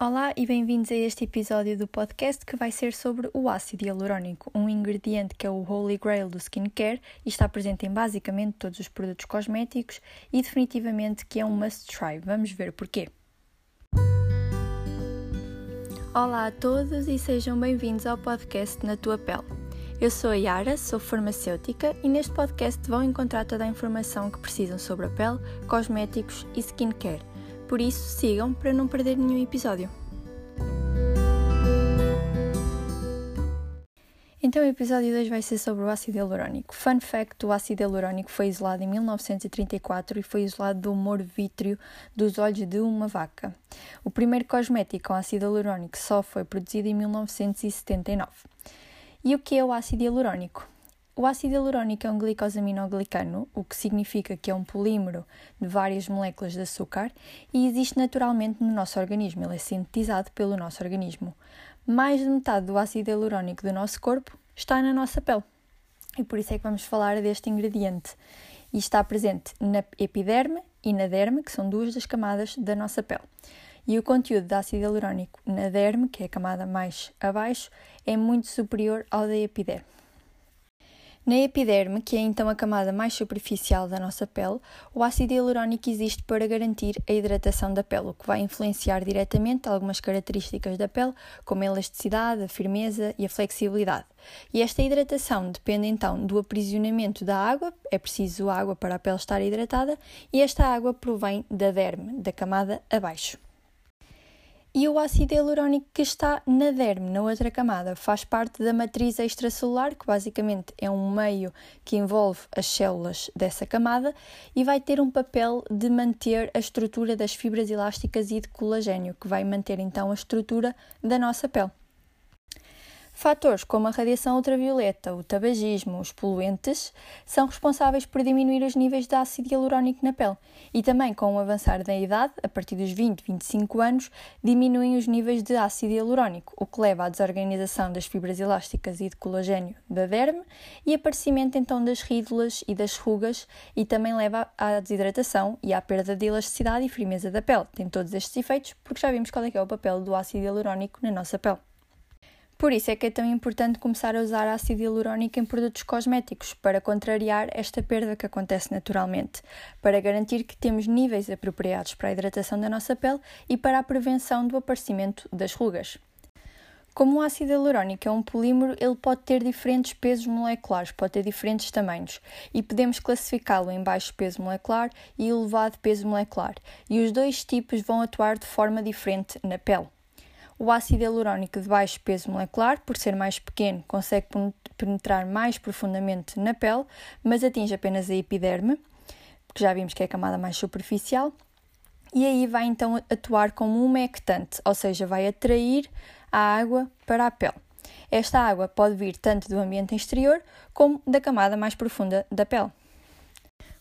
Olá e bem-vindos a este episódio do podcast que vai ser sobre o ácido hialurónico, um ingrediente que é o holy grail do skincare e está presente em basicamente todos os produtos cosméticos e definitivamente que é um must try. Vamos ver porquê. Olá a todos e sejam bem-vindos ao podcast Na Tua Pele. Eu sou a Yara, sou farmacêutica e neste podcast vão encontrar toda a informação que precisam sobre a pele, cosméticos e skincare por isso, sigam para não perder nenhum episódio. Então, o episódio 2 vai ser sobre o ácido hialurónico. Fun fact: o ácido hialurónico foi isolado em 1934 e foi isolado do humor vítreo dos olhos de uma vaca. O primeiro cosmético com ácido hialurónico só foi produzido em 1979. E o que é o ácido hialurónico? O ácido hialurónico é um glicosaminoglicano, o que significa que é um polímero de várias moléculas de açúcar e existe naturalmente no nosso organismo, ele é sintetizado pelo nosso organismo. Mais de metade do ácido hialurónico do nosso corpo está na nossa pele. E por isso é que vamos falar deste ingrediente. E está presente na epiderme e na derme, que são duas das camadas da nossa pele. E o conteúdo de ácido hialurónico na derme, que é a camada mais abaixo, é muito superior ao da epiderme. Na epiderme, que é então a camada mais superficial da nossa pele, o ácido hialurónico existe para garantir a hidratação da pele, o que vai influenciar diretamente algumas características da pele, como a elasticidade, a firmeza e a flexibilidade. E esta hidratação depende então do aprisionamento da água, é preciso água para a pele estar hidratada, e esta água provém da derme, da camada abaixo. E o ácido hialurónico que está na derme, na outra camada, faz parte da matriz extracelular, que basicamente é um meio que envolve as células dessa camada e vai ter um papel de manter a estrutura das fibras elásticas e de colagênio, que vai manter então a estrutura da nossa pele. Fatores como a radiação ultravioleta, o tabagismo, os poluentes são responsáveis por diminuir os níveis de ácido hialurónico na pele e também com o avançar da idade, a partir dos 20, 25 anos, diminuem os níveis de ácido hialurónico, o que leva à desorganização das fibras elásticas e de colagênio da derme e aparecimento então das rídulas e das rugas e também leva à desidratação e à perda de elasticidade e firmeza da pele. Tem todos estes efeitos porque já vimos qual é, é o papel do ácido hialurónico na nossa pele. Por isso é que é tão importante começar a usar ácido hialurônico em produtos cosméticos para contrariar esta perda que acontece naturalmente, para garantir que temos níveis apropriados para a hidratação da nossa pele e para a prevenção do aparecimento das rugas. Como o ácido hialurônico é um polímero, ele pode ter diferentes pesos moleculares, pode ter diferentes tamanhos, e podemos classificá-lo em baixo peso molecular e elevado peso molecular, e os dois tipos vão atuar de forma diferente na pele. O ácido hialurónico de baixo peso molecular, por ser mais pequeno, consegue penetrar mais profundamente na pele, mas atinge apenas a epiderme, que já vimos que é a camada mais superficial, e aí vai então atuar como um umectante, ou seja, vai atrair a água para a pele. Esta água pode vir tanto do ambiente exterior como da camada mais profunda da pele.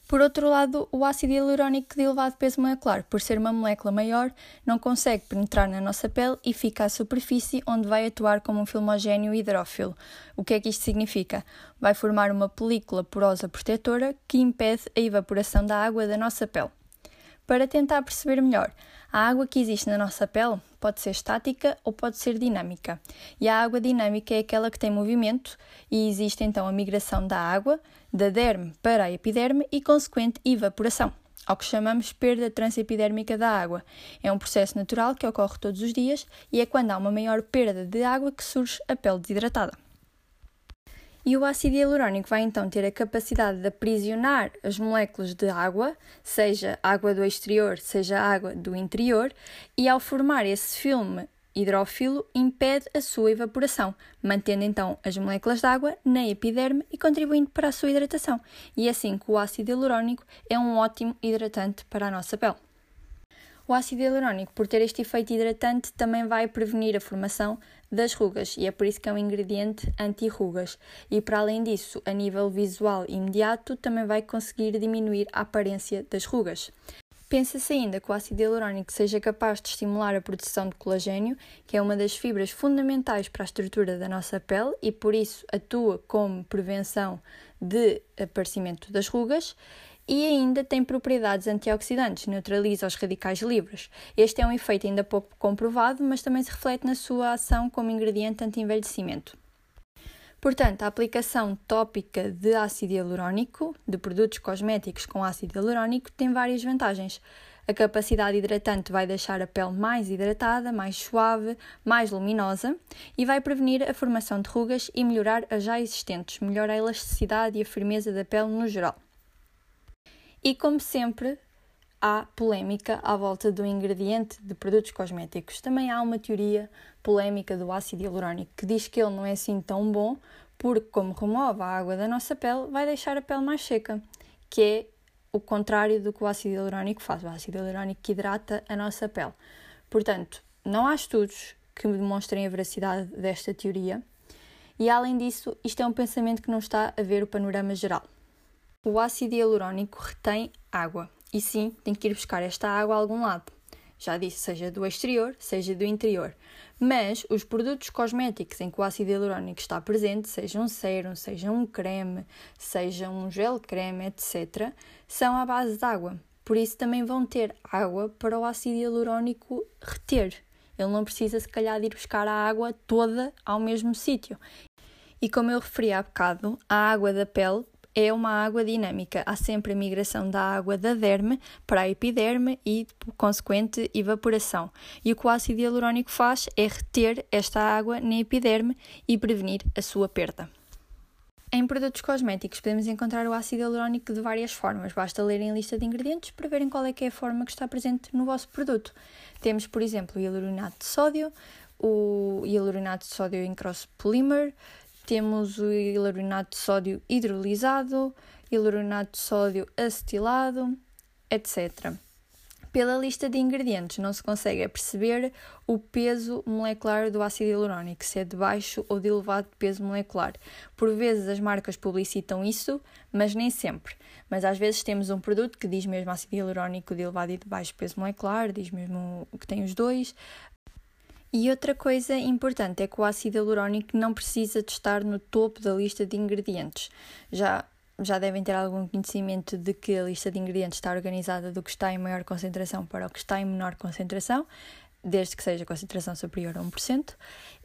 Por outro lado, o ácido hialurónico de elevado peso molecular, por ser uma molécula maior, não consegue penetrar na nossa pele e fica à superfície, onde vai atuar como um filmogéneo hidrófilo. O que é que isto significa? Vai formar uma película porosa protetora que impede a evaporação da água da nossa pele. Para tentar perceber melhor, a água que existe na nossa pele pode ser estática ou pode ser dinâmica. E a água dinâmica é aquela que tem movimento e existe então a migração da água da derme para a epiderme e consequente evaporação, ao que chamamos perda transepidérmica da água. É um processo natural que ocorre todos os dias e é quando há uma maior perda de água que surge a pele desidratada. E o ácido hialurónico vai então ter a capacidade de aprisionar as moléculas de água, seja água do exterior, seja água do interior, e ao formar esse filme hidrófilo impede a sua evaporação, mantendo então as moléculas de água na epiderme e contribuindo para a sua hidratação. E é assim que o ácido hialurónico é um ótimo hidratante para a nossa pele. O ácido hialurónico, por ter este efeito hidratante, também vai prevenir a formação das rugas e é por isso que é um ingrediente anti-rugas. E para além disso, a nível visual imediato, também vai conseguir diminuir a aparência das rugas. Pensa-se ainda que o ácido hialurónico seja capaz de estimular a produção de colagênio, que é uma das fibras fundamentais para a estrutura da nossa pele e por isso atua como prevenção de aparecimento das rugas e ainda tem propriedades antioxidantes, neutraliza os radicais livres. Este é um efeito ainda pouco comprovado, mas também se reflete na sua ação como ingrediente anti-envelhecimento. Portanto, a aplicação tópica de ácido hialurónico, de produtos cosméticos com ácido hialurónico, tem várias vantagens. A capacidade hidratante vai deixar a pele mais hidratada, mais suave, mais luminosa e vai prevenir a formação de rugas e melhorar as já existentes, melhora a elasticidade e a firmeza da pele no geral. E como sempre, há polémica à volta do ingrediente de produtos cosméticos. Também há uma teoria polémica do ácido hialurónico que diz que ele não é assim tão bom porque, como remove a água da nossa pele, vai deixar a pele mais seca, que é o contrário do que o ácido hialurónico faz. O ácido hialurónico hidrata a nossa pele. Portanto, não há estudos que demonstrem a veracidade desta teoria. E além disso, isto é um pensamento que não está a ver o panorama geral. O ácido hialurónico retém água e sim, tem que ir buscar esta água a algum lado. Já disse, seja do exterior, seja do interior. Mas os produtos cosméticos em que o ácido hialurónico está presente, seja um sérum, seja um creme, seja um gel creme, etc., são à base de água. Por isso também vão ter água para o ácido hialurónico reter. Ele não precisa, se calhar, de ir buscar a água toda ao mesmo sítio. E como eu referi há bocado, a água da pele é uma água dinâmica. Há sempre a migração da água da derme para a epiderme e, consequente, evaporação. E o que o ácido hialurónico faz é reter esta água na epiderme e prevenir a sua perda. Em produtos cosméticos podemos encontrar o ácido hialurónico de várias formas. Basta lerem a lista de ingredientes para verem qual é que é a forma que está presente no vosso produto. Temos, por exemplo, o hialurinato de sódio, o hialurinato de sódio em cross polymer, temos o hialurinato de sódio hidrolisado, hialurinato de sódio acetilado, etc. Pela lista de ingredientes não se consegue perceber o peso molecular do ácido hialurónico, se é de baixo ou de elevado peso molecular. Por vezes as marcas publicitam isso, mas nem sempre. Mas às vezes temos um produto que diz mesmo ácido hialurónico de elevado e de baixo peso molecular, diz mesmo que tem os dois. E outra coisa importante é que o ácido hialurónico não precisa de estar no topo da lista de ingredientes. Já, já devem ter algum conhecimento de que a lista de ingredientes está organizada do que está em maior concentração para o que está em menor concentração, desde que seja concentração superior a 1%,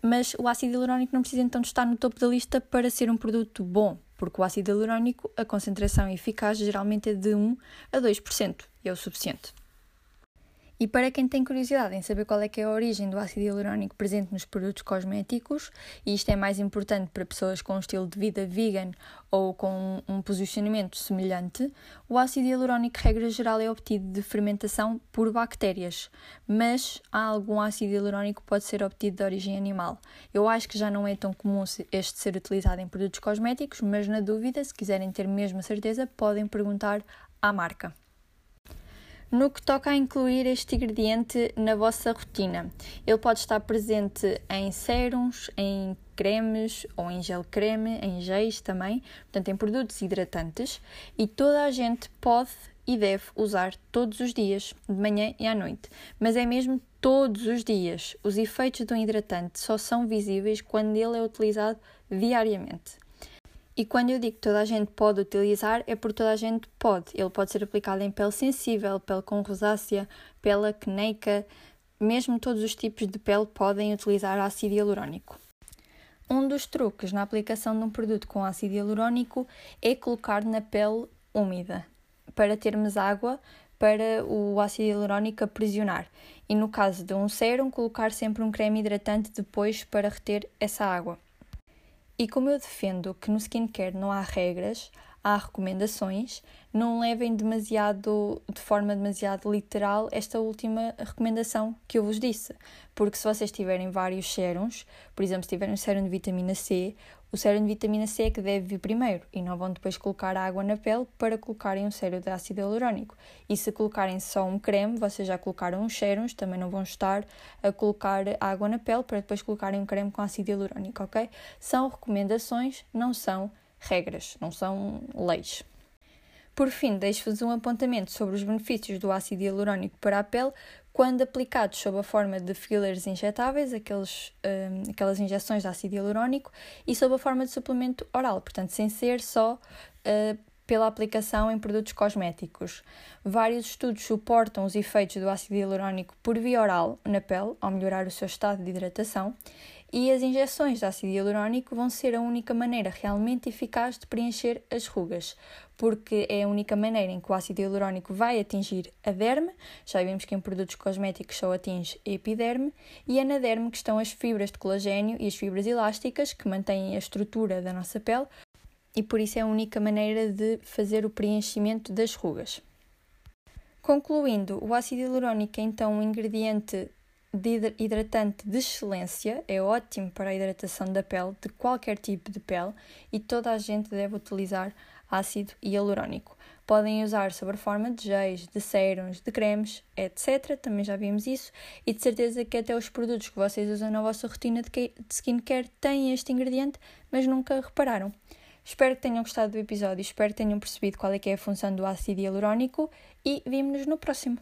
mas o ácido hialurónico não precisa então de estar no topo da lista para ser um produto bom, porque o ácido hialurónico, a concentração eficaz geralmente é de 1 a 2%, e é o suficiente. E para quem tem curiosidade em saber qual é que é a origem do ácido hialurónico presente nos produtos cosméticos, e isto é mais importante para pessoas com um estilo de vida vegan ou com um posicionamento semelhante, o ácido hialurónico, regra geral, é obtido de fermentação por bactérias, mas há algum ácido hialurónico que pode ser obtido de origem animal. Eu acho que já não é tão comum este ser utilizado em produtos cosméticos, mas na dúvida, se quiserem ter mesmo a certeza, podem perguntar à marca. No que toca a incluir este ingrediente na vossa rotina, ele pode estar presente em sérums, em cremes ou em gel creme, em géis também, portanto em produtos hidratantes e toda a gente pode e deve usar todos os dias, de manhã e à noite, mas é mesmo todos os dias. Os efeitos do hidratante só são visíveis quando ele é utilizado diariamente. E quando eu digo que toda a gente pode utilizar, é porque toda a gente pode. Ele pode ser aplicado em pele sensível, pele com rosácea, pele acneica, mesmo todos os tipos de pele podem utilizar ácido hialurónico. Um dos truques na aplicação de um produto com ácido hialurónico é colocar na pele úmida, para termos água para o ácido hialurónico aprisionar. E no caso de um sérum, colocar sempre um creme hidratante depois para reter essa água. E como eu defendo que no skincare não há regras, há recomendações, não levem demasiado, de forma demasiado literal, esta última recomendação que eu vos disse. Porque se vocês tiverem vários sérums, por exemplo, se tiverem um sérum de vitamina C, o sérum de vitamina C é que deve vir primeiro e não vão depois colocar água na pele para colocarem um sérum de ácido hialurónico. E se colocarem só um creme, vocês já colocaram os sérums, também não vão estar a colocar água na pele para depois colocarem um creme com ácido hialurónico, ok? São recomendações, não são regras, não são leis. Por fim, deixo-vos um apontamento sobre os benefícios do ácido hialurónico para a pele quando aplicados sob a forma de fillers injetáveis, aqueles, um, aquelas injeções de ácido hialurónico, e sob a forma de suplemento oral, portanto, sem ser só uh, pela aplicação em produtos cosméticos. Vários estudos suportam os efeitos do ácido hialurónico por via oral na pele, ao melhorar o seu estado de hidratação, e as injeções de ácido hialurónico vão ser a única maneira realmente eficaz de preencher as rugas, porque é a única maneira em que o ácido hialurónico vai atingir a derme, já vimos que em produtos cosméticos só atinge a epiderme, e é na derme que estão as fibras de colagênio e as fibras elásticas que mantêm a estrutura da nossa pele, e por isso é a única maneira de fazer o preenchimento das rugas. Concluindo, o ácido hialurónico é então um ingrediente de hidratante de excelência, é ótimo para a hidratação da pele, de qualquer tipo de pele, e toda a gente deve utilizar ácido hialurónico. Podem usar sobre forma de géis, de sérums, de cremes, etc. Também já vimos isso. E de certeza que até os produtos que vocês usam na vossa rotina de skincare têm este ingrediente, mas nunca repararam. Espero que tenham gostado do episódio, espero que tenham percebido qual é que é a função do ácido hialurónico e vemo-nos no próximo.